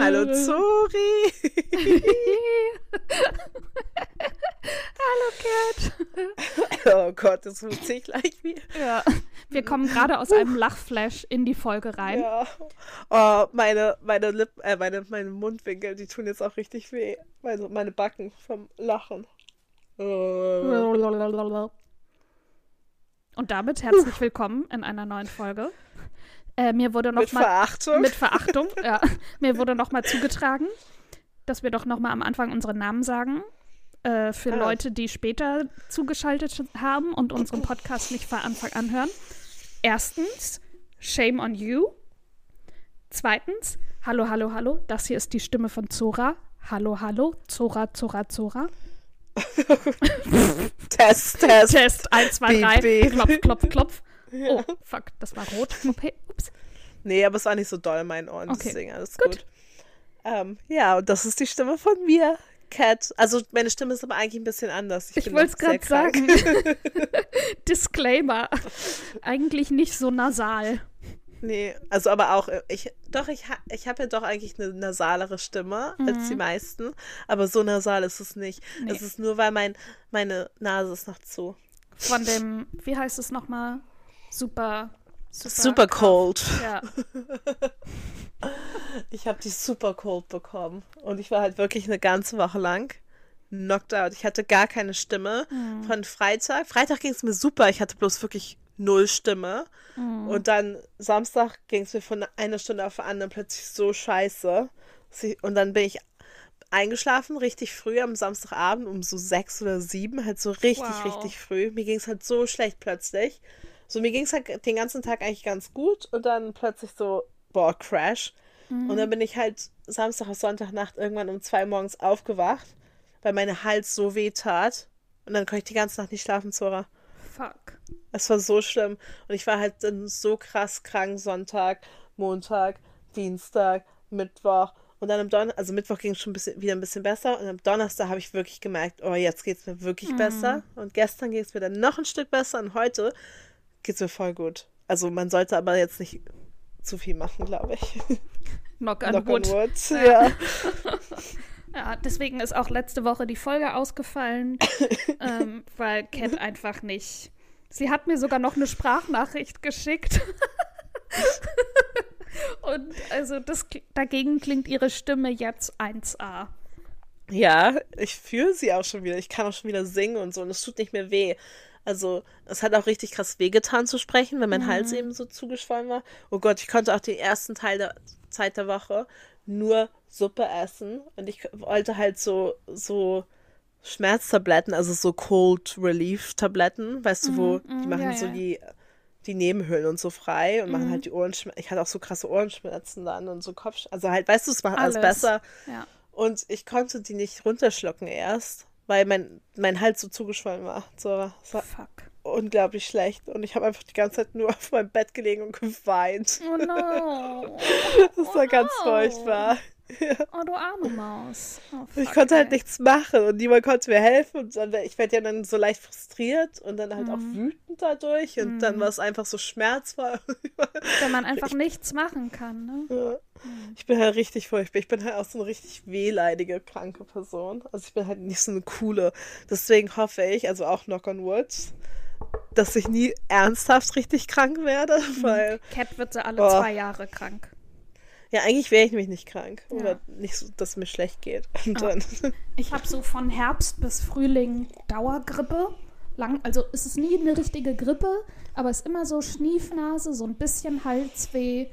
Hallo Zori. Hallo Cat. Oh Gott, das muss ich gleich wieder. Ja, wir kommen gerade aus einem Lachflash in die Folge rein. Ja. Oh, meine, meine Lippen, äh, meine, meine Mundwinkel, die tun jetzt auch richtig weh. Also meine Backen vom Lachen. Oh. Und damit herzlich willkommen in einer neuen Folge. Äh, mir wurde noch Mit mal Verachtung. mit Verachtung, ja, mir wurde noch mal zugetragen, dass wir doch noch mal am Anfang unsere Namen sagen. Äh, für Ah. Leute, die später zugeschaltet haben und unseren Podcast nicht von Anfang an hören. Erstens, shame on you. Zweitens, hallo, hallo, hallo, das hier ist die Stimme von Zora. Hallo, hallo, Zora, Zora, Zora. Test, Test. Test 1, 2, Beep, 3, beep. klopf, klopf, klopf. Oh, fuck, das war rot. Okay, ups. Nee, aber es war nicht so doll in meinen Ohren, Okay. deswegen alles Gut. gut. Ähm, ja, und das ist die Stimme von mir, Cat. Also meine Stimme ist aber eigentlich ein bisschen anders. Ich bin wollte es gerade sagen. Disclaimer. Eigentlich nicht so nasal. Nee, also aber auch, äh, ich, doch, ich, ich habe ja doch eigentlich eine nasalere Stimme als die meisten, aber so nasal ist es nicht. Mhm. Nee. Es ist nur, weil mein, meine Nase ist noch zu. Von dem, wie heißt es nochmal? Super. Super, Super cold. Ja. Ich habe die super cold bekommen und ich war halt wirklich eine ganze Woche lang knocked out. Ich hatte gar keine Stimme. Mhm. Von Freitag, Freitag ging es mir super. Ich hatte bloß wirklich null Stimme. Mhm. Und dann Samstag ging es mir von einer Stunde auf die andere plötzlich so scheiße. Und dann bin ich eingeschlafen, richtig früh am Samstagabend um so sechs oder sieben, halt so richtig, Wow. richtig früh. Mir ging es halt so schlecht plötzlich. So, mir ging es halt den ganzen Tag eigentlich ganz gut und dann plötzlich so, boah, Crash. Und dann bin ich halt Samstag auf Sonntagnacht irgendwann um zwei morgens aufgewacht, weil mein Hals so weh tat. Und dann konnte ich die ganze Nacht nicht schlafen, Zora. Fuck. Es war so schlimm. Und ich war halt dann so krass krank Sonntag, Montag, Dienstag, Mittwoch. Und dann am Donnerstag, also Mittwoch ging es schon ein bisschen, wieder ein bisschen besser. Und am Donnerstag habe ich wirklich gemerkt, oh, jetzt geht es mir wirklich besser. Und gestern ging es mir dann noch ein Stück besser. Und heute geht es mir voll gut. Also man sollte aber jetzt nicht zu viel machen, glaube ich. Knock on Knock on wood. wood. Ja. Ja, deswegen ist auch letzte Woche die Folge ausgefallen, ähm, weil Cat einfach nicht. Sie hat mir sogar noch eine Sprachnachricht geschickt. Und also das dagegen klingt ihre Stimme jetzt 1A. Ja, ich fühle sie auch schon wieder. Ich kann auch schon wieder singen und so. Und es tut nicht mehr weh. Also, es hat auch richtig krass wehgetan zu sprechen, wenn mein Hals eben so zugeschwollen war. Oh Gott, ich konnte auch den ersten Teil der Zeit der Woche nur Suppe essen. Und ich wollte halt so, so Schmerztabletten, also so Cold Relief Tabletten, weißt du, wo die machen ja, so ja. die, die Nebenhöhlen und so frei und machen halt die Ohrenschmerzen. Ich hatte auch so krasse Ohrenschmerzen dann und so Kopf. Also halt, weißt du, es macht alles, Alles. besser. Ja. Und ich konnte die nicht runterschlucken erst, weil mein, mein Hals so zugeschwollen war. So, war Fuck. unglaublich schlecht. Und ich habe einfach die ganze Zeit nur auf meinem Bett gelegen und geweint. Oh no. Das war ganz no. furchtbar. Oh, du arme Maus. Oh, Ich konnte halt ey. nichts machen und niemand konnte mir helfen. Und dann, ich werde ja dann so leicht frustriert und dann halt auch Mhm. wütend dadurch. Und dann war es einfach so schmerzvoll. Wenn man einfach nichts machen kann, ne? Ja. Ich bin halt richtig furchtbar. Ich bin halt auch so eine richtig wehleidige, kranke Person. Also ich bin halt nicht so eine coole. Deswegen hoffe ich, also auch Knock on Wood, dass ich nie ernsthaft richtig krank werde, weil Cat wird so alle Oh. zwei Jahre krank. Ja, eigentlich wäre ich nämlich nicht krank. Ja. Oder nicht so, dass es mir schlecht geht. Und dann, Ich habe so von Herbst bis Frühling Dauergrippe. Lang, also ist es nie eine richtige Grippe, aber es ist immer so Schniefnase, so ein bisschen Halsweh.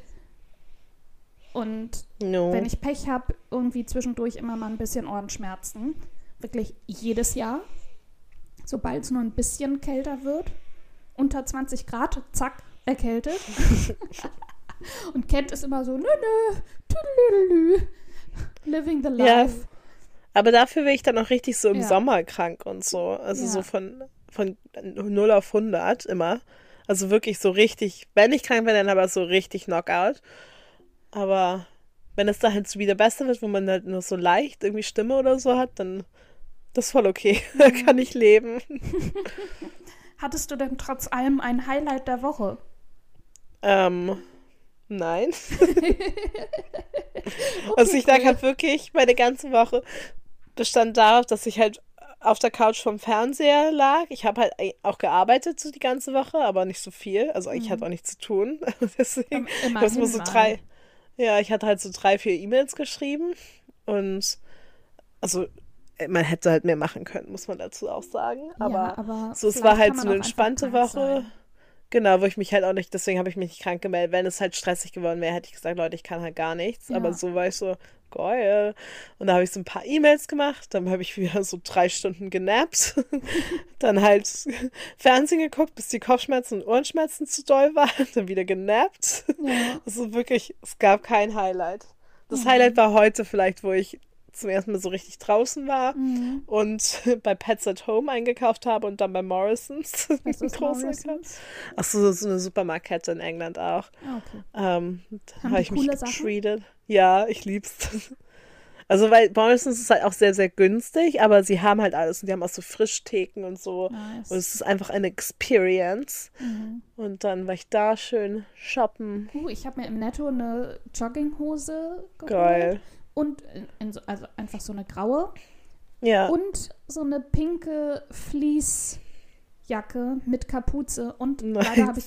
Und no. wenn ich Pech habe, irgendwie zwischendurch immer mal ein bisschen Ohrenschmerzen. Wirklich jedes Jahr. Sobald es nur ein bisschen kälter wird. Unter 20 Grad, zack, erkältet. Und Kent ist immer so, nö, nö, tüdelüdelü, living the Ja. life. Aber dafür wäre ich dann auch richtig so im Ja. Sommer krank und so. Also Ja. so von, von 0 auf 100 immer. Also wirklich so richtig, wenn ich krank bin, dann aber so richtig Knockout. Aber wenn es da halt so wieder besser wird, wo man halt nur so leicht irgendwie Stimme oder so hat, dann das ist voll okay. da kann ich leben. Hattest du denn trotz allem ein Highlight der Woche? Ähm, nein. also ich lag halt wirklich meine ganze Woche bestand darauf, dass ich halt auf der Couch vom Fernseher lag. Ich habe halt auch gearbeitet so die ganze Woche, aber nicht so viel. Also ich hatte auch nichts zu tun. Deswegen, Im- ich nur so drei. Ja, ich hatte halt so drei, vier E-Mails geschrieben und also man hätte halt mehr machen können, muss man dazu auch sagen. Aber, ja, aber so, es war halt so eine entspannte Woche. sein. Genau, wo ich mich halt auch nicht, deswegen habe ich mich nicht krank gemeldet. Wenn es halt stressig geworden wäre, hätte ich gesagt, Leute, ich kann halt gar nichts. Ja. Aber so war ich so, geil. Und da habe ich so ein paar E-Mails gemacht, dann habe ich wieder so drei Stunden genappt. dann halt Fernsehen geguckt, bis die Kopfschmerzen und Ohrenschmerzen zu doll waren. Dann wieder genappt. Ja. Also wirklich, es gab kein Highlight. Das Mhm. Highlight war heute vielleicht, wo ich zum ersten Mal so richtig draußen war Mhm. und bei Pets at Home eingekauft habe und dann bei Morrisons. Was ist Morrisons? Ach so, so eine Supermarktkette in England auch. Ah, okay. Ähm, da habe ich mich coole Sachen? getreated. Ja, ich lieb's. Also, weil Morrisons ist halt auch sehr, sehr günstig, aber sie haben halt alles und die haben auch so Frischtheken und so. Nice. Und es ist einfach eine Experience. Mhm. Und dann war ich da schön shoppen. Uh, ich habe mir im Netto eine Jogginghose geholt. Geil. Und in, in so, also einfach so eine graue. Ja. Und so eine pinke Fleecejacke mit Kapuze. Und Nice. leider habe ich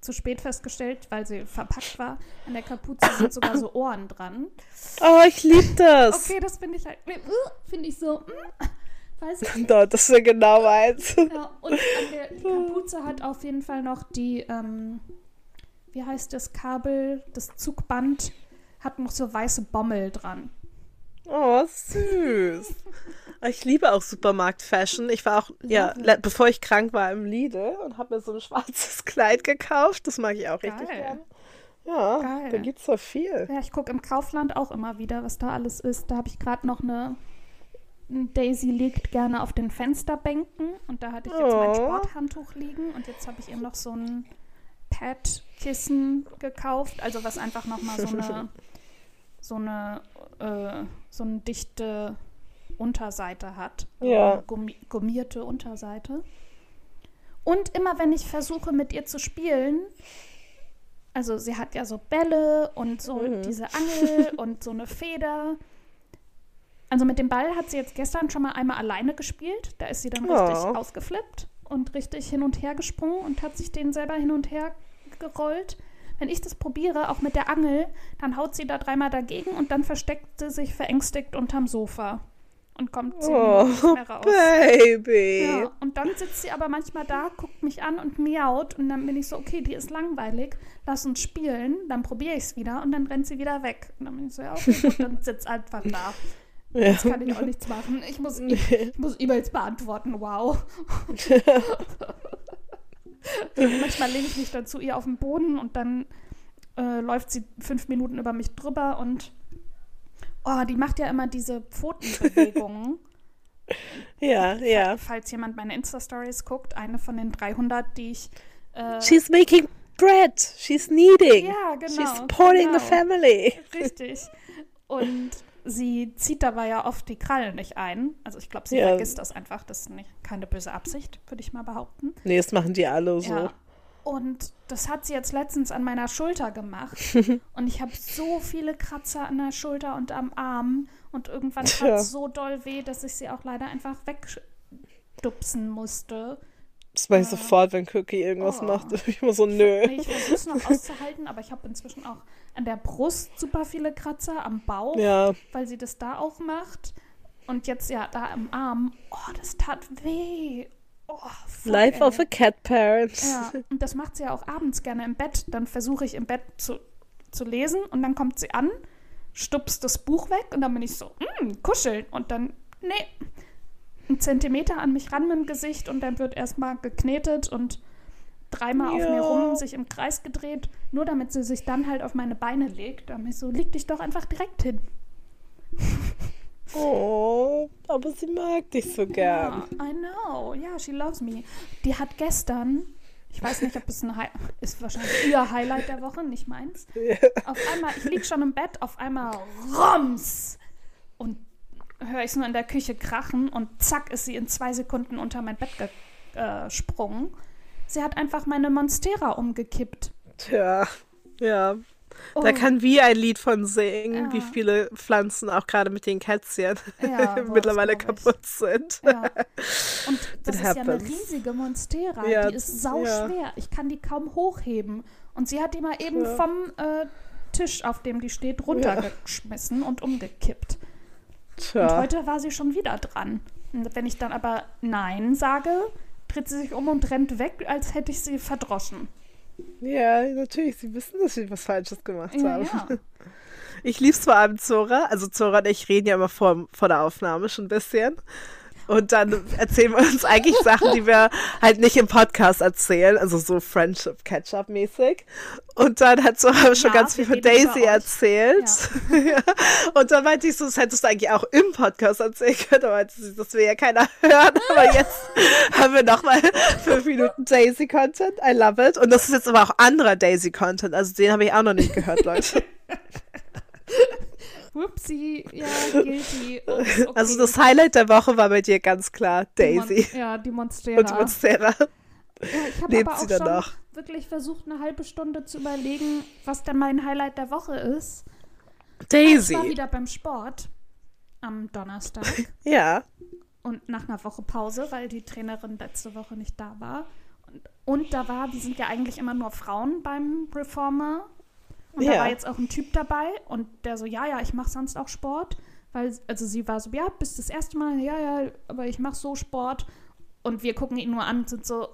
zu spät festgestellt, weil sie verpackt war. An der Kapuze sind sogar so Ohren dran. Oh, ich lieb das. Okay, das finde ich halt, uh, finde ich so, mm, weiß ich nicht. Das ist genau meins. Ja, und an der die Kapuze hat auf jeden Fall noch die, ähm, wie heißt das Kabel, das Zugband hat noch so weiße Bommel dran. Oh, süß. Ich liebe auch Supermarkt-Fashion. Ich war auch, ja, bevor ich krank war im Lidl und habe mir so ein schwarzes Kleid gekauft. Das mag ich auch richtig Geil. gerne. Ja, Geil. da gibt's so viel. Ja, ich gucke im Kaufland auch immer wieder, was da alles ist. Da habe ich gerade noch eine. Daisy liegt gerne auf den Fensterbänken und da hatte ich jetzt mein Oh. Sporthandtuch liegen und jetzt habe ich ihr noch so ein Pad-Kissen gekauft, also was einfach nochmal so eine so eine äh, so eine dichte Unterseite hat, Ja. gummi gummierte Unterseite. Und immer wenn ich versuche mit ihr zu spielen, also sie hat ja so Bälle und so Mhm. diese Angel und so eine Feder. Also mit dem Ball hat sie jetzt gestern schon mal einmal alleine gespielt. Da ist sie dann richtig Oh. ausgeflippt und richtig hin und her gesprungen und hat sich den selber hin und her gerollt. Wenn ich das probiere, auch mit der Angel, dann haut sie da dreimal dagegen und dann versteckt sie sich verängstigt unterm Sofa und kommt zehn Oh, nicht mehr raus. Baby. Ja, und dann sitzt sie aber manchmal da, guckt mich an und miaut und dann bin ich so, okay, die ist langweilig, lass uns spielen, dann probiere ich es wieder und dann rennt sie wieder weg. Und dann bin ich so, ja, okay, gut, dann sitzt einfach da. Ja. Jetzt kann ich auch nichts machen. Ich muss, ich muss E-Mails beantworten, wow. Manchmal lehne ich mich dann zu ihr auf den Boden und dann äh, läuft sie fünf Minuten über mich drüber und oh, die macht ja immer diese Pfotenbewegungen. Ja, ja. Falls jemand meine Insta-Stories guckt, eine von den 300, die ich. Äh, She's making bread. She's kneading. ja, genau. She's supporting genau, the family. Richtig. Und sie zieht dabei ja oft die Krallen nicht ein. Also ich glaube, sie Ja. vergisst das einfach. Das ist nicht, keine böse Absicht, würde ich mal behaupten. Nee, das machen die alle so. Ja. Und das hat sie jetzt letztens an meiner Schulter gemacht. und ich habe so viele Kratzer an der Schulter und am Arm. Und irgendwann tat Tja. es so doll weh, dass ich sie auch leider einfach wegstupsen musste. Das mache ich Ja. sofort, wenn Cookie irgendwas Oh. macht. Ich immer so, nö. Ich versuche es noch auszuhalten, aber ich habe inzwischen auch an der Brust super viele Kratzer, am Bauch, Ja, weil sie das da auch macht. Und jetzt ja da am Arm. Oh, das tat weh. Oh, fuck, Life ey. of a cat parent. Ja, und das macht sie ja auch abends gerne im Bett. Dann versuche ich im Bett zu, zu lesen und dann kommt sie an, stupst das Buch weg und dann bin ich so, mm, kuscheln. Und dann, nee, ein Zentimeter an mich ran mit dem Gesicht und dann wird erstmal geknetet und dreimal auf Ja. mir rum, sich im Kreis gedreht, nur damit sie sich dann halt auf meine Beine legt. Da bin ich so, leg dich doch einfach direkt hin. Oh, aber sie mag dich so gern. Ja, I know. Ja, she loves me. Die hat gestern, ich weiß nicht, ob es ein Hi ist wahrscheinlich ihr Highlight der Woche, nicht meins. Auf einmal, ich lieg schon im Bett, auf einmal Roms und höre ich es nur in der Küche krachen und zack ist sie in zwei Sekunden unter mein Bett ge Skisprung. Sie hat einfach meine Monstera umgekippt. Tja, ja. Oh, Da kann wie ein Lied von singen, Ja. wie viele Pflanzen auch gerade mit den Kätzchen Ja, boah, mittlerweile kaputt sind. Ja. Und das It ist ja eine happens. riesige Monstera. Ja, die ist sau schwer. Ich kann die kaum hochheben. Und sie hat die mal eben vom äh, Tisch, auf dem die steht, runtergeschmissen und umgekippt. Und Tja. heute war sie schon wieder dran. Und wenn ich dann aber Nein sage, dreht sie sich um und rennt weg, als hätte ich sie verdroschen. Ja, natürlich. Sie wissen, dass sie was Falsches gemacht Ja, haben. ja. Ich lieb's vor allem Zora. Also Zora und ich reden ja immer vor, vor der Aufnahme schon ein bisschen. Und dann erzählen wir uns eigentlich Sachen, die wir halt nicht im Podcast erzählen, also so Friendship Catch-up mäßig. Und dann hat schon Ja, ganz viel von Daisy erzählt. Ja. Und dann meinte ich so, das hättest du eigentlich auch im Podcast erzählen können. Sie, das will ja keiner hören. Aber jetzt haben wir nochmal fünf Minuten Daisy-Content. I love it. Und das ist jetzt aber auch anderer Daisy-Content. Also den habe ich auch noch nicht gehört, Leute. Upsi, ja, guilty. Ups, okay. Also das Highlight der Woche war bei dir ganz klar Die Daisy Ja, die Monstera. und Monstera. Ja, ich habe aber auch schon noch? wirklich versucht, eine halbe Stunde zu überlegen, was denn mein Highlight der Woche ist. Ich Daisy. war wieder beim Sport am Donnerstag Ja. und nach einer Woche Pause, weil die Trainerin letzte Woche nicht da war. Und, und da war, wir sind ja eigentlich immer nur Frauen beim Reformer. Und da Ja. war jetzt auch ein Typ dabei und der so, ja, ja, ich mache sonst auch Sport. Weil, also sie war so, ja, bist das erste Mal, ja, ja, aber ich mache so Sport. Und wir gucken ihn nur an und sind so,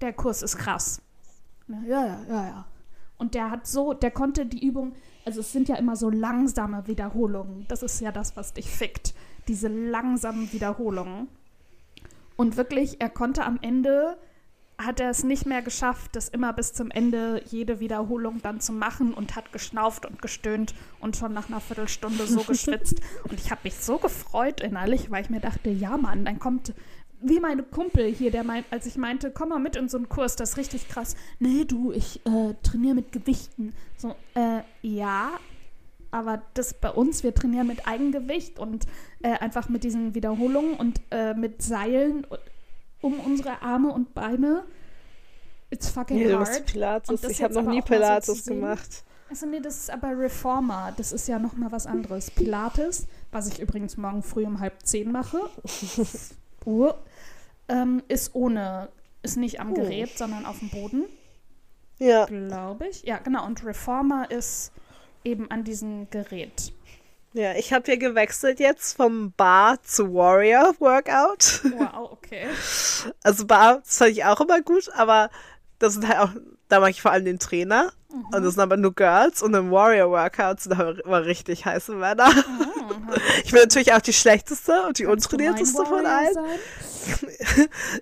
der Kurs ist krass. Ja, ja, ja, ja. Und der hat so, der konnte die Übung, also es sind ja immer so langsame Wiederholungen. Das ist ja das, was dich fickt. Diese langsamen Wiederholungen. Und wirklich, er konnte am Ende, hat er es nicht mehr geschafft, das immer bis zum Ende jede Wiederholung dann zu machen und hat geschnauft und gestöhnt und schon nach einer Viertelstunde so geschwitzt. Und ich habe mich so gefreut innerlich, weil ich mir dachte, ja Mann, dann kommt wie meine Kumpel hier, der meint, als ich meinte, komm mal mit in so einen Kurs, das ist richtig krass. Nee, du, ich äh, trainiere mit Gewichten. So, äh, ja, aber das bei uns, wir trainieren mit Eigengewicht und äh, einfach mit diesen Wiederholungen und äh, mit Seilen um unsere Arme und Beine. It's fucking Nee, hard. Pilates. Ich habe noch nie so Pilates sehen. gemacht. Also nee, das ist aber Reformer. Das ist ja noch mal was anderes. Pilates, was ich übrigens morgen früh um halb zehn mache, Uhr, ähm, ist ohne, ist nicht am Oh. Gerät, sondern auf dem Boden, Ja. glaube ich. Ja, genau. Und Reformer ist eben an diesem Gerät. Ja, ich habe hier gewechselt jetzt vom Bar zu Warrior Workout. Wow, okay. Also Bar, das fand ich auch immer gut, aber das sind halt auch, da mache ich vor allem den Trainer. Mhm. Und das sind aber nur Girls und im Warrior Workout sind aber immer richtig heiße Männer. Ich bin natürlich auch die schlechteste und die untrainierteste von allen. sein?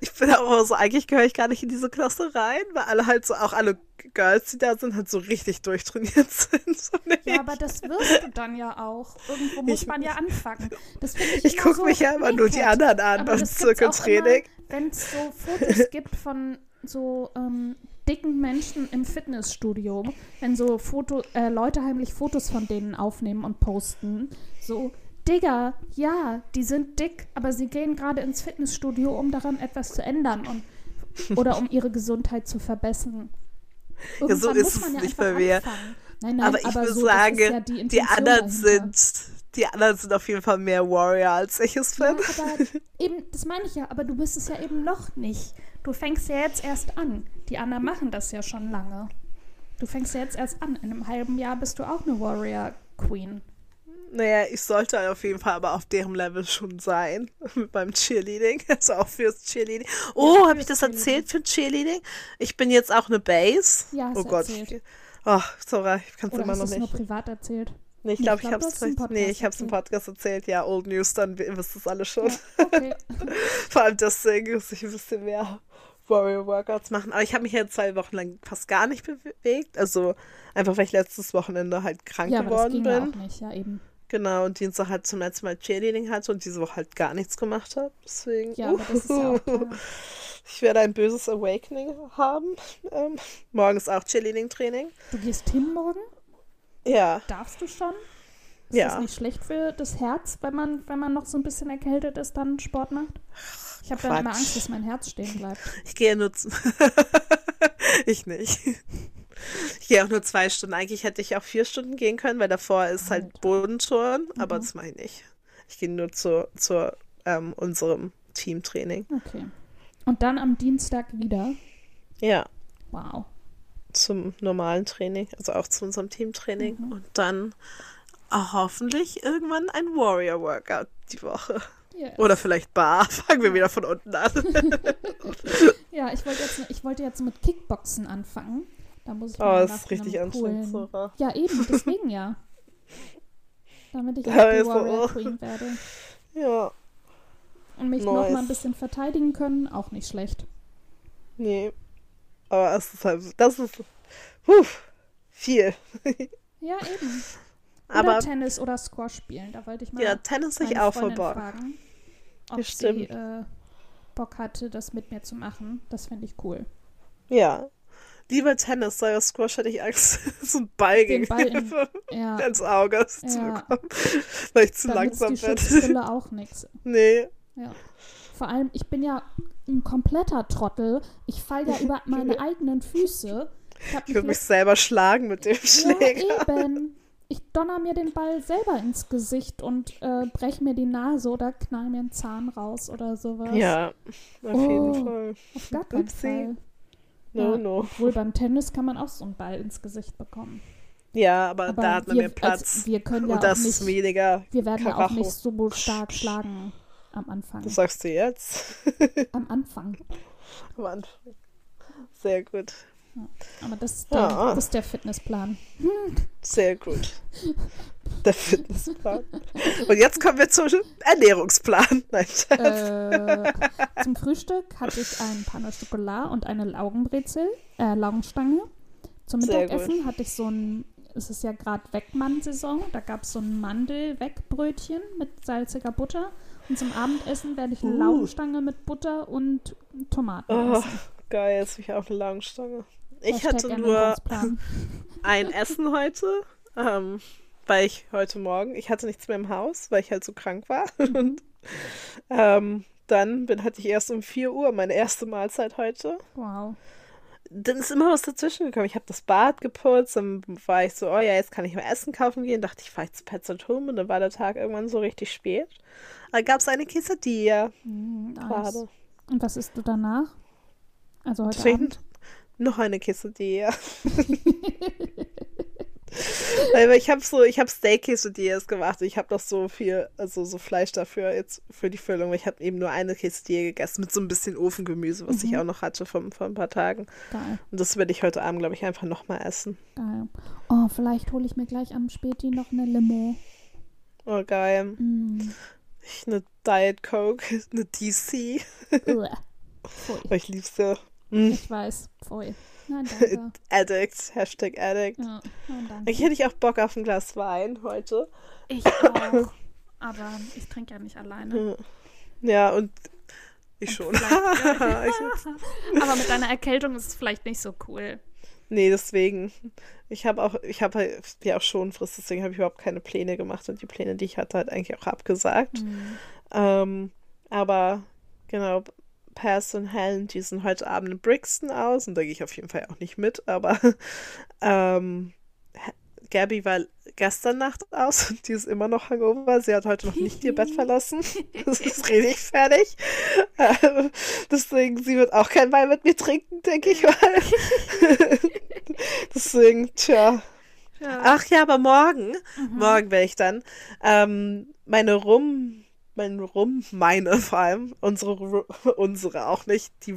Ich bin aber so, eigentlich gehöre ich gar nicht in diese Klasse rein, weil alle halt so, auch alle Girls, die da sind, halt so richtig durchtrainiert sind. Ich, Ja, aber das wirst du dann ja auch. Irgendwo muss Ich- man ja anfangen. Ich ich gucke so mich ja immer nur die anderen an beim Zirkeltraining. Wenn es so Fotos gibt von so ähm, dicken Menschen im Fitnessstudio, wenn so Foto, äh, Leute heimlich Fotos von denen aufnehmen und posten, so, Digga, ja, die sind dick, aber sie gehen gerade ins Fitnessstudio, um daran etwas zu ändern und oder um ihre Gesundheit zu verbessern. Ja, so Irgendwann ist muss es ja nicht bei mir. Nein, nein, aber ich würde so, das sagen, ja die, die, anderen dahinter. sind, die anderen sind auf jeden Fall mehr Warrior, als ich es Ja, bin. aber eben, das meine ich ja, aber du bist es ja eben noch nicht. Du fängst ja jetzt erst an. Die anderen machen das ja schon lange. Du fängst ja jetzt erst an. In einem halben Jahr bist du auch eine Warrior Queen. Naja, ich sollte auf jeden Fall aber auf deren Level schon sein. Beim Cheerleading. Also auch fürs Cheerleading. Oh, habe ich das erzählt für Cheerleading? Ich bin jetzt auch eine Base. Ja, oh Gott. erzählt. Ich, oh, Zora, ich kann es immer hast du noch es nur nicht. privat erzählt? Nee, ich glaube, ich ich glaub, habe du es nee, Podcast ich habe es im erzählt. Podcast erzählt. Ja, Old News, dann wisst es alle schon. Ja, okay. Vor allem deswegen muss ich ein bisschen mehr Warrior Workouts machen. Aber ich habe mich ja zwei Wochen lang fast gar nicht bewegt. Also einfach, weil ich letztes Wochenende halt krank ja, geworden bin. ja nicht, ja eben. Genau, und Dienstag halt zum letzten Mal Cheerleading hatte und diese Woche halt gar nichts gemacht habe. Deswegen. Ja, aber das ist ja auch klar. Ich werde ein böses Awakening haben. Ähm, morgen ist auch Cheerleading-Training. Du gehst hin morgen? Ja, Darfst du schon? Ist Ja. das nicht schlecht für das Herz, wenn man, wenn man noch so ein bisschen erkältet ist, dann Sport macht? Ich habe dann immer Angst, dass mein Herz stehen bleibt. Ich gehe nur. ich nicht. Ich gehe auch nur zwei Stunden. Eigentlich hätte ich auch vier Stunden gehen können, weil davor ist halt Bodentouren, mhm. aber das mache ich nicht. Ich gehe nur zu, zu ähm, unserem Teamtraining. Okay. Und dann am Dienstag wieder? Ja. Wow. Zum normalen Training, also auch zu unserem Teamtraining. Mhm. Und dann auch hoffentlich irgendwann ein Warrior-Workout die Woche. Yes. Oder vielleicht Bar. Fangen wir wieder von unten an. ja, ich wollte jetzt, ich wollte jetzt mit Kickboxen anfangen. Da muss ich oh, das ist richtig anstrengend. Coolen... Ja, eben, deswegen ja. Damit ich auch die Warrior Queen werde. Ja. Und mich nice. noch mal ein bisschen verteidigen können, auch nicht schlecht. Nee. Aber es ist halt, das ist puh, viel. ja, eben. Oder Aber Tennis oder Squash spielen, da wollte ich mal. Ja, Tennis ich auch Bock. Fragen, ob Bestimmt. sie äh, Bock hatte, das mit mir zu machen. Das fände ich cool. Ja, Lieber Tennis, sei es Squash hätte ich Angst, so ein Ball gegen Ball in, ja. ins Auge ja. zu bekommen, weil ich zu Dann langsam ist die bin. auch nichts. Nee. Ja. Vor allem, ich bin ja ein kompletter Trottel. Ich falle ja über meine eigenen Füße. Ich, ich will mich selber schlagen mit dem Schläger. Ja, eben. Ich donner mir den Ball selber ins Gesicht und äh, breche mir die Nase oder knall mir einen Zahn raus oder sowas. Ja, auf oh, jeden Fall. Auf gar keinen Upsi. Fall. No, ja, no. Obwohl beim Tennis kann man auch so einen Ball ins Gesicht bekommen. Ja, aber, aber da hat man wir, mehr Platz. Also wir können ja und das nicht, ist weniger. Wir werden ja auch nicht so stark schlagen am Anfang. Das sagst du jetzt? am Anfang. Am Anfang. Sehr gut. Aber das ist, der, ja. das ist der Fitnessplan. Sehr gut. Der Fitnessplan. Und jetzt kommen wir zum Ernährungsplan. Nein, äh, zum Frühstück hatte ich ein Panne Schokolade und eine Laugenbrezel, äh, Laugenstange. Zum Mittagessen hatte ich so ein, es ist ja gerade Wegmann-Saison, da gab es so ein Mandel-Wegbrötchen mit salziger Butter. Und zum Abendessen werde ich eine uh. Laugenstange mit Butter und Tomaten oh, essen. Geil, jetzt habe ich auch eine Laugenstange. Ich hatte nur ein Essen heute. Ähm, weil ich heute Morgen, ich hatte nichts mehr im Haus, weil ich halt so krank war. Und ähm, dann bin, hatte ich erst um 4 Uhr meine erste Mahlzeit heute. Wow. Dann ist immer was dazwischen gekommen. Ich habe das Bad geputzt, dann war ich so, oh ja, jetzt kann ich mal Essen kaufen gehen. Dachte ich, fahre ich zu Pets at Home und dann war der Tag irgendwann so richtig spät. Da gab es eine Quesadilla. Mm, nice. Und was isst du danach? Also heute Deswegen Abend? Noch eine Quesadilla. Weil ich habe so, ich habe Steak Quesadillas gemacht. Ich habe noch so viel, also so Fleisch dafür jetzt für die Füllung. Ich habe eben nur eine Quesadilla gegessen mit so ein bisschen Ofengemüse, was mhm. ich auch noch hatte vor, vor ein paar Tagen. Geil. Und das werde ich heute Abend, glaube ich, einfach nochmal essen. Geil. Oh, vielleicht hole ich mir gleich am Späti noch eine Limo. Oh, geil. Mm. Ich eine Diet Coke, eine DC. Weil ich lieb's Mm. Ich weiß, voll. Nein, danke. Addict, Hashtag Addict. Ja, nein, danke. Ich hätte ich auch Bock auf ein Glas Wein heute. Ich auch. Aber ich trinke ja nicht alleine. Ja, und ich und schon. Ja. Aber mit deiner Erkältung ist es vielleicht nicht so cool. Nee, deswegen. Ich habe auch, ich habe halt, ja auch schon Frist, deswegen habe ich überhaupt keine Pläne gemacht und die Pläne, die ich hatte, halt eigentlich auch abgesagt. Mhm. Ähm, aber genau, Pass und Helen, die sind heute Abend in Brixton aus und da gehe ich auf jeden Fall auch nicht mit, aber ähm, Gabby war gestern Nacht aus und die ist immer noch hangover. Sie hat heute noch nicht ihr Bett verlassen. Das ist richtig fertig. Äh, deswegen, sie wird auch kein Wein mit mir trinken, denke ich mal. deswegen, tja. Ja. Ach ja, aber morgen, mhm. morgen werde ich dann ähm, meine Rum mein Rum, meine vor allem, unsere, unsere auch nicht, die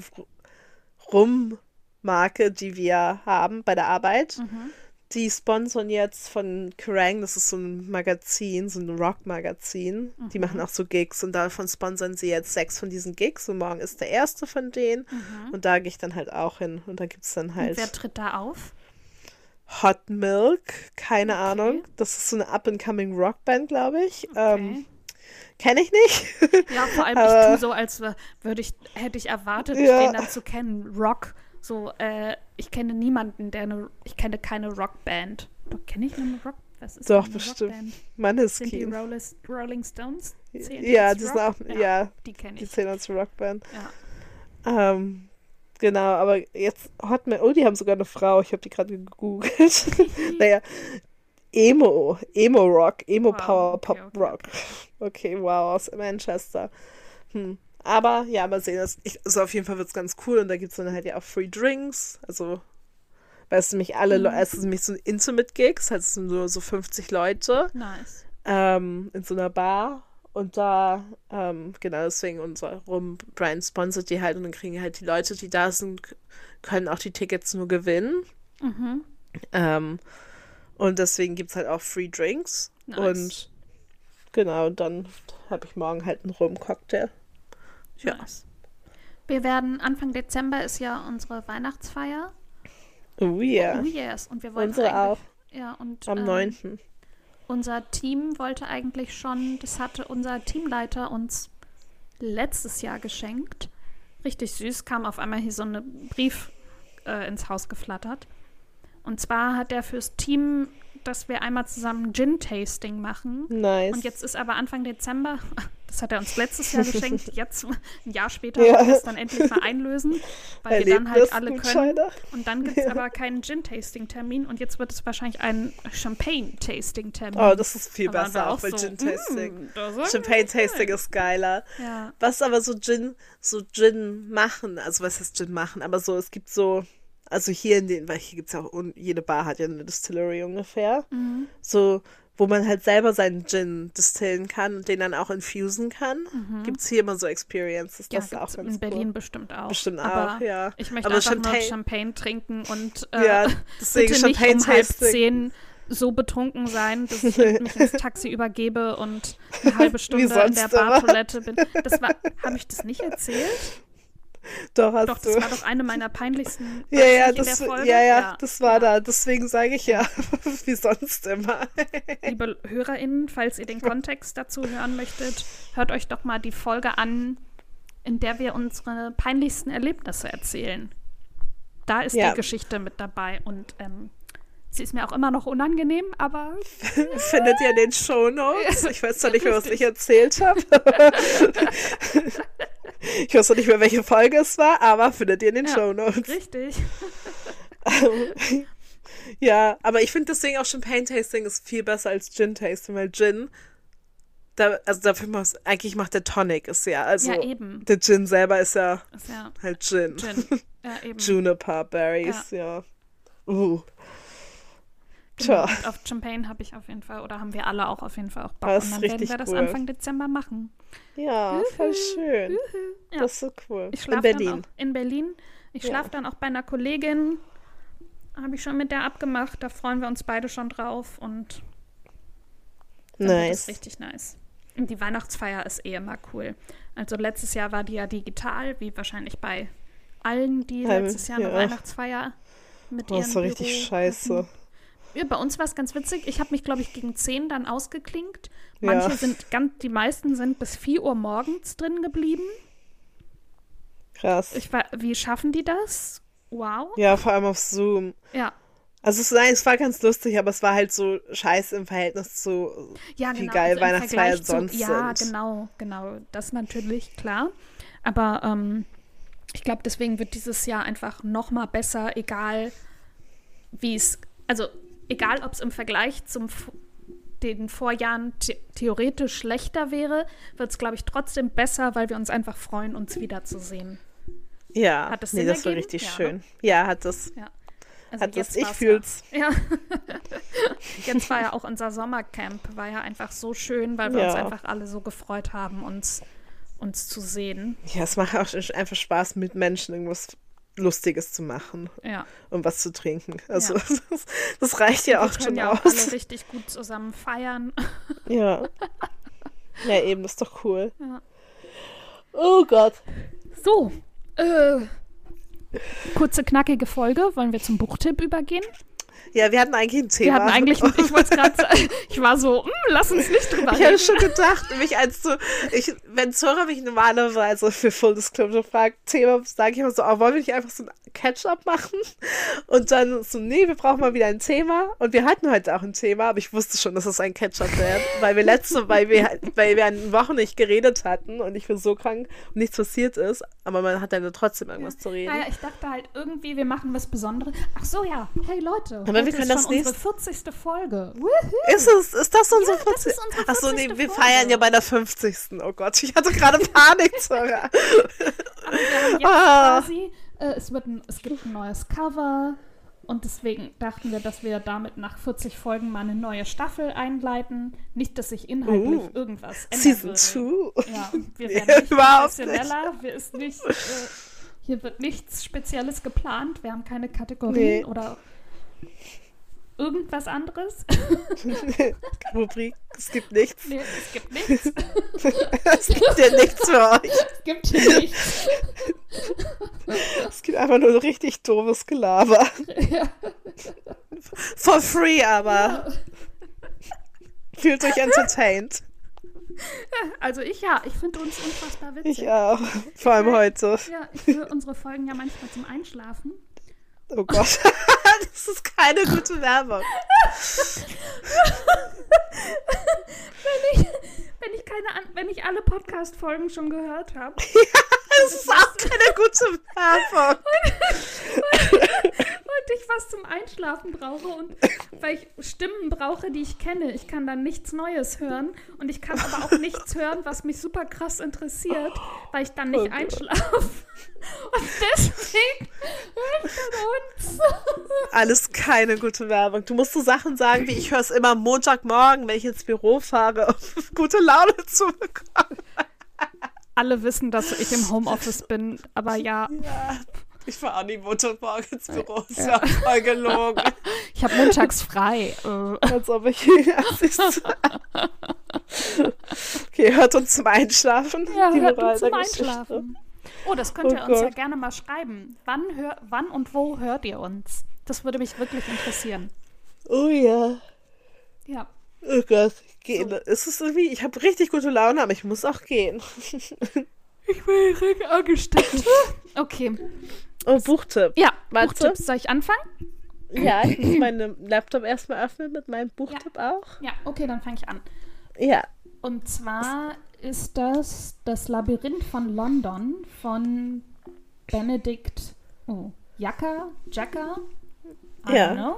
Rum-Marke, die wir haben bei der Arbeit. Mhm. Die sponsern jetzt von Kerrang, das ist so ein Magazin, so ein Rock-Magazin. Mhm. Die machen auch so Gigs und davon sponsern sie jetzt sechs von diesen Gigs und morgen ist der erste von denen. Mhm. Und da gehe ich dann halt auch hin. Und da gibt es dann halt. Und wer tritt da auf? Hot Milk, keine okay. Ahnung. Das ist so eine up-and-coming Rockband, glaube ich. Okay. Ähm, Kenne ich nicht. Ja, vor allem, ich tue so, als würde ich, hätte ich erwartet, ja. den dann zu kennen. Rock. So, äh, ich kenne niemanden, der eine, ich kenne keine Rockband. Doch, kenne ich eine Rockband? Was ist Doch, bestimmt. Rockband? Maneskin. Sind die Rollis, Rolling Stones? Zählen Ja, die sind auch, ja, Die kenne die ich. zählen als Rockband. Ja. Ähm, genau, aber jetzt Hotmail, oh, die haben sogar eine Frau, ich habe die gerade gegoogelt. naja, Emo, Emo Rock, Emo Wow, Power okay, Pop okay, Rock. Okay, wow, aus Manchester. Hm. Aber ja, mal sehen, das, ich, also auf jeden Fall wird es ganz cool und da gibt es dann halt ja auch Free Drinks, also weil es nämlich alle, Le- Mhm. es ist nämlich so ein Intimate Gig, das heißt es sind nur so 50 Leute Nice. ähm, in so einer Bar. Und da, ähm, genau deswegen unser Rum, Brian sponsert die halt und dann kriegen halt die Leute, die da sind, können auch die Tickets nur gewinnen. Mhm. Ähm, und deswegen gibt es halt auch Free Drinks. Nice. Und genau, und dann habe ich morgen halt einen Rum-Cocktail. Ja. Nice. Wir werden, Anfang Dezember ist ja unsere Weihnachtsfeier. Oh yeah. Oh yes. Und wir wollten Unsere auch. Ja, und Am ähm, 9. unser Team wollte eigentlich schon, das hatte unser Teamleiter uns letztes Jahr geschenkt. Richtig süß, kam auf einmal hier so ein Brief äh, ins Haus geflattert. Und zwar hat er fürs Team, dass wir einmal zusammen Gin-Tasting machen. Nice. Und jetzt ist aber Anfang Dezember, das hat er uns letztes Jahr geschenkt, jetzt ein Jahr später Ja. wir es dann endlich mal einlösen, weil wir dann halt alle können. Und dann gibt es aber keinen Gin-Tasting-Termin und jetzt wird es wahrscheinlich ein Champagne-Tasting-Termin. Oh, das ist viel besser, auch bei so, Gin-Tasting. das ist Champagne-Tasting ist geiler. Ja. Was aber so Gin, so Gin machen, also was heißt Gin machen, aber so, es gibt so, also hier in den, weil hier gibt es ja auch, jede Bar hat ja eine Distillery ungefähr, Mhm. so, wo man halt selber seinen Gin distillen kann und den dann auch infusen kann. Gibt es hier immer so Experiences, Mhm. Ja, das ist auch in Berlin cool. bestimmt auch. Bestimmt aber auch, ja. Ich möchte Aber einfach nur Champagne- Champagne trinken und äh, Ja, deswegen bitte nicht um halb zehn so betrunken sein, dass ich mich ins Taxi übergebe und eine halbe Stunde in der. Bartoilette bin. Das war, habe ich das nicht erzählt? Doch, hast Doch, du. das war doch eine meiner peinlichsten ja, ja, das, der Folge? ja, ja, das war ja. da. Deswegen sage ich ja, wie sonst immer. Liebe HörerInnen, falls ihr den Kontext dazu hören möchtet, hört euch doch mal die Folge an, in der wir unsere peinlichsten Erlebnisse erzählen. Da ist Ja. die Geschichte mit dabei und ähm, sie ist mir auch immer noch unangenehm, aber Findet ihr in den Shownotes? Ich weiß zwar nicht mehr, was ich erzählt habe. Ich weiß noch nicht mehr, welche Folge es war, aber findet ihr in den Ja. Shownotes. richtig. Ja, aber ich finde deswegen auch Champagne-Tasting ist viel besser als Gin-Tasting, weil Gin, da, also dafür macht eigentlich macht der Tonic ist ja, also ja, eben. der Gin selber ist ja Ist ja halt Gin. Gin. Ja, eben. Juniper Berries, ja. Uh. Genau. Tja, Und auf Champagne habe ich auf jeden Fall, oder haben wir alle auch auf jeden Fall auch Bock. Das und ist dann werden wir das cool. Anfang Dezember machen. ja, voll schön. Ja. Das ist so cool. Ich In schlafe Berlin. dann auch in Berlin. Ich Ja. schlafe dann auch bei einer Kollegin. Habe ich schon mit der abgemacht. Da freuen wir uns beide schon drauf und Nice. richtig nice. Und die Weihnachtsfeier ist eh immer cool. Also letztes Jahr war die ja digital, wie wahrscheinlich bei allen, die letztes Jahr eine ja. Weihnachtsfeier mit Oh, ihrem ist so richtig Büro scheiße. hatten. Ja, bei uns war es ganz witzig. Ich habe mich, glaube ich, gegen 10 dann ausgeklinkt. Manche Ja. sind ganz, die meisten sind bis 4 Uhr morgens drin geblieben. Krass. Ich war, wie schaffen die das? Wow. Ja, vor allem auf Zoom. Ja. Also es, nein, es war ganz lustig, aber es war halt so scheiße im Verhältnis zu Ja, wie genau. geil also Weihnachtsfeiern Vergleich zu- sonst Ja, sind. genau, genau. Das natürlich, klar. Aber ähm, ich glaube, deswegen wird dieses Jahr einfach noch mal besser, egal wie es, also egal, ob es im Vergleich zum den Vorjahren the theoretisch schlechter wäre, wird es, glaube ich, trotzdem besser, weil wir uns einfach freuen, uns wiederzusehen. Ja, Hat das nee, Sinn das war ergeben? richtig Ja, ne? schön. Ja, hat das. Ja. Also Hat das, ich fühl's. Ja. jetzt war ja auch unser Sommercamp, war ja einfach so schön, weil wir uns Ja. einfach alle so gefreut haben, uns, uns zu sehen. Ja, es macht auch einfach Spaß, mit Menschen irgendwas Lustiges zu machen Ja. und was zu trinken. Also Ja. das, das reicht ja wir auch können schon ja auch aus. alle richtig gut zusammen feiern. Ja. Ja, eben, das ist doch cool. Ja. Oh Gott. So, äh, kurze, knackige Folge. Wollen wir zum Buchtipp übergehen? Ja, wir hatten eigentlich ein Thema. Wir hatten eigentlich, ich wollte gerade sagen, ich war so, hm, lass uns nicht drüber Ich reden. hatte schon gedacht, mich als so, ich, wenn Zora mich normalerweise für Full Disclosure fragt, Thema, sage ich immer so, oh, wollen wir nicht einfach so ein Catch-up machen? Und dann so, nee, wir brauchen mal wieder ein Thema. Und wir hatten heute auch ein Thema, aber ich wusste schon, dass es ein Catch-up wird, weil wir letzte, weil wir, weil wir eine Woche nicht geredet hatten und ich bin so krank und nichts passiert ist, aber man hat dann trotzdem irgendwas zu reden. Naja, ich dachte halt irgendwie, wir machen was Besonderes. Ach so, ja. Hey Leute, Aber wir können ist das schon unsere nächste- 40. Folge. Ist es, ist das unsere Ja, das 40? ist unsere Achso, nee, 40. wir Folge. feiern ja bei der 50. Oh Gott, ich hatte gerade Panik, Zora. Aber wir haben jetzt Ah. quasi, äh, es, wird ein, es gibt ein neues Cover und deswegen dachten wir, dass wir damit nach 40 Folgen mal eine neue Staffel einleiten. Nicht, dass sich inhaltlich Uh. irgendwas ändern Season würde. 2. Ja, wir Nee, werden nicht überhaupt professioneller, wir ist nicht, äh, hier wird nichts Spezielles geplant, wir haben keine Kategorien Nee. oder irgendwas anderes. Rubrik, es gibt nichts. nee, es gibt nichts. Es gibt ja nichts für euch. Es gibt hier nichts. Es gibt einfach nur richtig doofes Gelaber. ja. For free aber. Fühlt euch entertained. Also ich ja, ich finde uns unfassbar witzig. Ich auch. Vor allem heute. Ja, ich höre unsere Folgen ja manchmal zum Einschlafen. Oh Gott. Das ist keine gute Werbung. Wenn ich, wenn ich keine wenn ich alle Podcast-Folgen schon gehört habe Das ist auch keine gute Werbung. und ich was zum Einschlafen brauche und weil ich Stimmen brauche, die ich kenne. Ich kann dann nichts Neues hören und ich kann aber auch nichts hören, was mich super krass interessiert, weil ich dann Oh nicht Gott. einschlafe. Und deswegen höre ich uns. Alles keine gute Werbung. Du musst so Sachen sagen, wie ich höre es immer Montagmorgen, wenn ich ins Büro fahre, um gute Laune zu bekommen. Alle wissen, dass ich im Homeoffice bin, aber ja, Ja. Ich fahre auch nie Montagmorgen ins Büro. Ist ja voll gelogen. ich habe montags frei. Äh, Als ob ich. Siehst du. okay, hört uns zum Einschlafen. Ja, die hört uns zum. Einschlafen. Oh, das könnt Oh ihr uns ja gerne mal schreiben. Wann, hör, wann und wo hört ihr uns? Das würde mich wirklich interessieren. Oh ja. Ja. Oh Gott. Gehen. Es ist irgendwie, ich habe richtig gute Laune, aber ich muss auch gehen. Ich bin richtig angesteckt. Okay. Oh, Buchtipp. Ja, Warte. Buchtipps. Soll ich anfangen? Ja, ich muss meinen Laptop erstmal öffnen mit meinem Buchtipp auch. Ja, okay, dann fange ich an. Ja. Und zwar ist das das Labyrinth von London von Benedict oh, Jacker, Jacker, I Ja. don't know.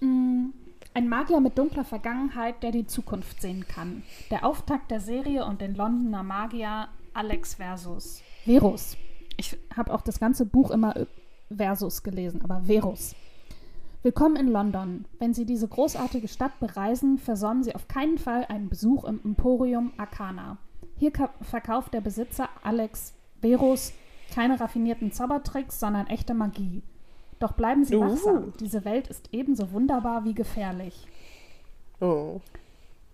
Mm, Ein Magier mit dunkler Vergangenheit, der die Zukunft sehen kann. Der Auftakt der Serie und den Londoner Magier Alex Versus. Verus. Ich habe auch das ganze Buch immer äh, Versus gelesen, aber Verus. Willkommen in London. Wenn Sie diese großartige Stadt bereisen, versäumen Sie auf keinen Fall einen Besuch im Emporium Arcana. Hier ka- verkauft der Besitzer Alex Verus keine raffinierten Zaubertricks, sondern echte Magie. Doch bleiben Sie Uhu. wachsam. Diese Welt ist ebenso wunderbar wie gefährlich. Oh.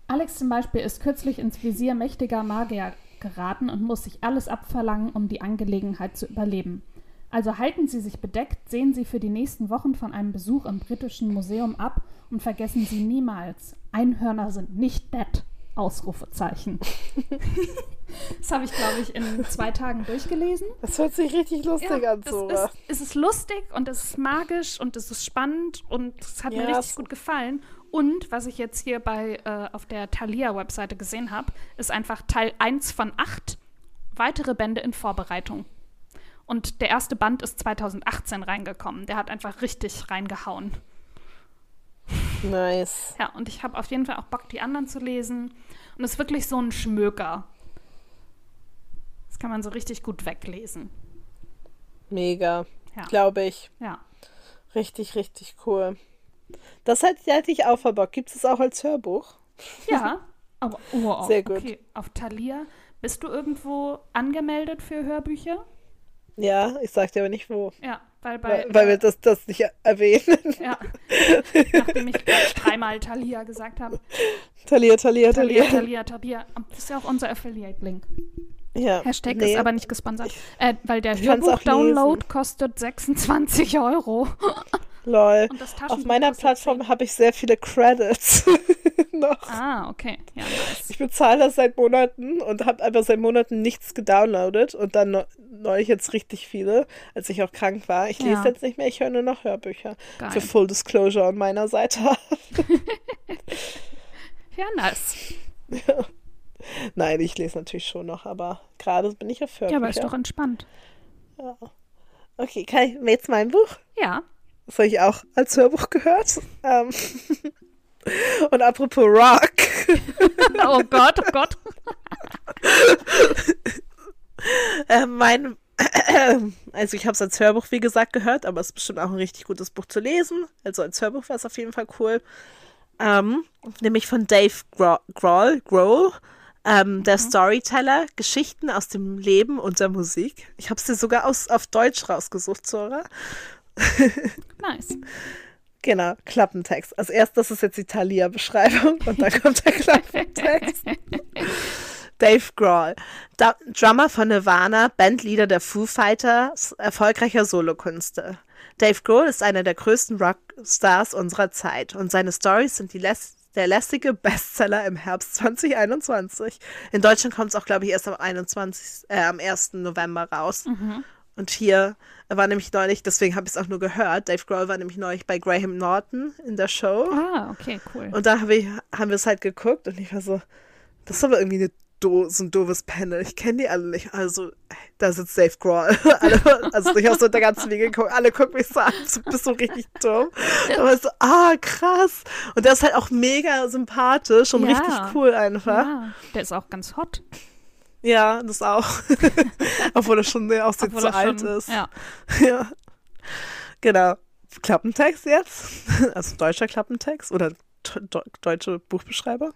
Alex zum Beispiel ist kürzlich ins Visier mächtiger Magier geraten und muss sich alles abverlangen, um die Angelegenheit zu überleben. Also halten Sie sich bedeckt, sehen Sie für die nächsten Wochen von einem Besuch im Britischen Museum ab und vergessen Sie niemals, Einhörner sind nicht nett. Ausrufezeichen. das habe ich, glaube ich, in zwei Tagen durchgelesen. Das hört sich richtig lustig an, das Zora. ist, es ist lustig und es ist magisch und es ist spannend und es hat mir Ja, richtig gut gefallen. Und was ich jetzt hier bei äh, auf der Thalia-Webseite gesehen habe, ist einfach Teil 1 von 8 weitere Bände in Vorbereitung. Und der erste Band ist 2018 reingekommen. Der hat einfach richtig reingehauen. Nice. Ja, und ich habe auf jeden Fall auch Bock, die anderen zu lesen. Und es ist wirklich so ein Schmöker. Das kann man so richtig gut weglesen. Mega. Ja. Glaube ich. Ja. Richtig, richtig cool. Das hätte hätte ich auch voll Bock. Gibt es auch als Hörbuch? Ja, aber oh, Sehr gut. Okay. Auf Thalia, bist du irgendwo angemeldet für Hörbücher? Ja, ich sag dir aber nicht wo. Ja, weil bei Weil, weil wir das, das nicht erwähnen. ja, nachdem ich dreimal Thalia gesagt habe. Talia, Talia, Thalia, Talia. Thalia, Thalia. Das ist ja auch unser Affiliate-Link. Ja. Hashtag nee. ist aber nicht gesponsert. Äh, weil der Hörbuch-Download kostet 26 Euro. Lol. Auf meiner Plattform habe ich sehr viele Credits noch. Ah, okay. Ja, nice. Ich bezahle das seit Monaten und habe einfach seit Monaten nichts gedownloadet und dann neu- neulich jetzt richtig viele, als ich auch krank war. Ich lese Ja. jetzt nicht mehr, ich höre nur noch Hörbücher. Geil. Für Full Disclosure an meiner Seite. Ja, nice. Nein, ich lese natürlich schon noch, aber gerade bin ich auf Hörbücher. Ja, aber ist doch entspannt. Okay, kann ich jetzt mein Buch? Ja. Das habe ich auch als Hörbuch gehört. Ähm, und apropos Rock. Oh Gott, oh Gott. Äh, mein, also ich habe es als Hörbuch, wie gesagt, gehört, aber es ist bestimmt auch ein richtig gutes Buch zu lesen. Also als Hörbuch war es auf jeden Fall cool. Ähm, nämlich von Dave Gro Grohl, Grohl, ähm, der Storyteller, Geschichten aus dem Leben und der Musik. Ich habe es dir sogar aus, auf Deutsch rausgesucht, Zora. Nice. Genau, Klappentext. Als erstes ist jetzt die Thalia-Beschreibung und dann kommt der Klappentext. Dave Grohl, da Drummer von Nirvana, Bandleader der Foo Fighters, erfolgreicher Solokünstler. Dave Grohl ist einer der größten Rockstars unserer Zeit und seine Stories sind die läs der lästige Bestseller im Herbst 2021. In Deutschland kommt es auch, glaube ich, erst am 21. Äh, am 1. November raus. Und hier war nämlich neulich, deswegen habe ich es auch nur gehört, Dave Grohl war nämlich neulich bei Graham Norton in der Show. Ah, okay, cool. Und da hab ich, haben wir es halt geguckt und ich war so, das ist aber irgendwie eine do so ein doofes Panel. Ich kenne die alle nicht. Also, da sitzt Dave Grohl. alle, also ich habe so in der ganzen Liga geguckt, alle gucken mich so an, du bist so richtig dumm. Aber so, ah, krass. Und der ist halt auch mega sympathisch und Ja. richtig cool einfach. Ja, der ist auch ganz hot. Ja, das auch. Obwohl er schon sehr aussieht, Obwohl er alt schon, ist. Ja. Ja. Genau. Klappentext jetzt. Also deutscher Klappentext oder de- deutsche Buchbeschreibung.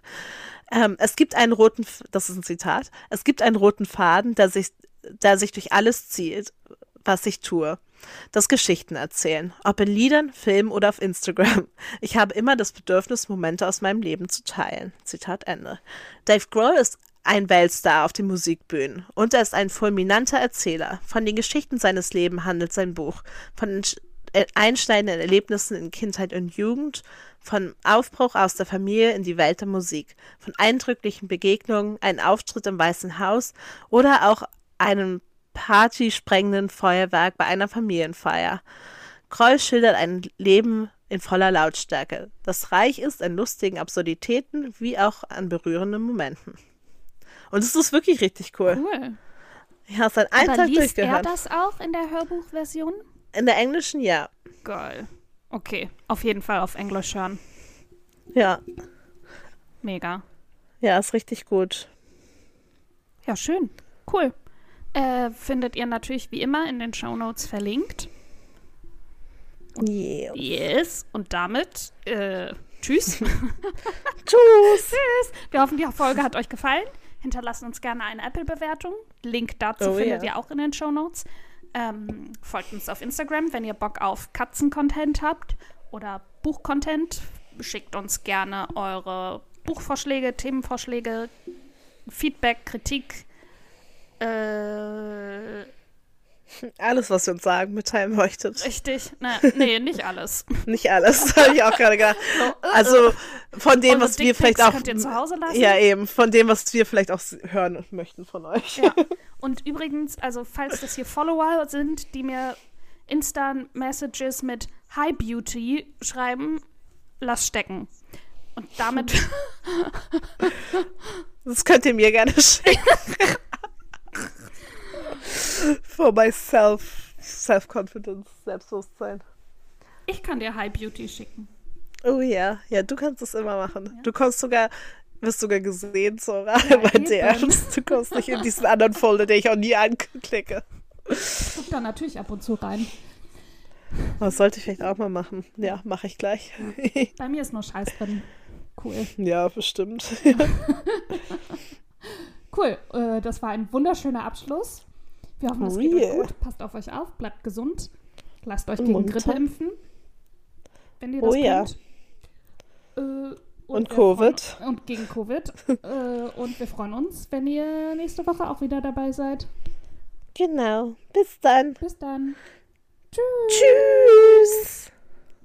Ähm, es gibt einen roten, F- das ist ein Zitat, es gibt einen roten Faden, der sich, der sich durch alles zieht, was ich tue. Das Geschichten erzählen, ob in Liedern, Filmen oder auf Instagram. Ich habe immer das Bedürfnis, Momente aus meinem Leben zu teilen. Zitat Ende. Dave Grohl ist ein Weltstar auf den Musikbühnen und er ist ein fulminanter Erzähler. Von den Geschichten seines Lebens handelt sein Buch, von äh, einschneidenden Erlebnissen in Kindheit und Jugend, von Aufbruch aus der Familie in die Welt der Musik, von eindrücklichen Begegnungen, einem Auftritt im Weißen Haus oder auch einem partysprengenden Feuerwerk bei einer Familienfeier. Kroll schildert ein Leben in voller Lautstärke, das reich ist an lustigen Absurditäten wie auch an berührenden Momenten. Und es ist wirklich richtig cool. Cool. Es an einem Aber Tag liest er durchgehört. das auch in der Hörbuchversion? In der englischen, ja. Geil. Okay, auf jeden Fall auf Englisch hören. Ja, Mega. ja, ist richtig gut. Ja, schön. Cool. Äh, findet ihr natürlich wie immer in den Shownotes verlinkt. Yeah. Yes. Und damit, äh, tschüss. Tschüss. tschüss. Wir hoffen, die Folge hat euch gefallen. Hinterlasst uns gerne eine Apple-Bewertung. Link dazu Oh, findet ja. ihr auch in den Shownotes. Ähm, folgt uns auf Instagram, wenn ihr Bock auf Katzen-Content habt oder Buch-Content. Schickt uns gerne eure Buchvorschläge, Themenvorschläge, Feedback, Kritik. Äh, Alles, was ihr uns sagen, mitteilen möchtet. richtig. Ne, nee, nicht alles. Nicht alles, habe ich auch gerade gedacht. Also von dem, was wir vielleicht auch. könnt ihr zu Hause lassen. Ja, eben. Von dem, was wir vielleicht auch hören möchten von euch. Ja. Und übrigens, also falls das hier Follower sind, die mir Insta-Messages mit Hi Beauty schreiben, lass stecken. Und damit, Das könnt ihr mir gerne schicken. For my self, self-confidence, Selbstbewusstsein. ich kann dir Hi Beauty schicken. Oh ja, ja, du kannst das immer machen. Du kommst sogar, wirst sogar gesehen, Sora, Ja, bei. DMs. Du kommst nicht in diesen anderen Folder, den ich auch nie anklicke. Guck da natürlich ab und zu rein. Das sollte ich vielleicht auch mal machen. Ja, mache ich gleich. Bei mir ist nur Scheiß drin. Cool. ja, bestimmt. Cool. Äh, das war ein wunderschöner Abschluss. Wir hoffen, es geht euch gut. Passt auf euch auf, bleibt gesund. Lasst euch Und gegen munter. Grippe impfen. Wenn ihr Oh das ja. könnt. Äh, Und wir Covid. freuen- Und gegen Covid. äh, und wir freuen uns, wenn ihr nächste Woche auch wieder dabei seid. Genau. Bis dann. Bis dann. Tschüss. Tschüss.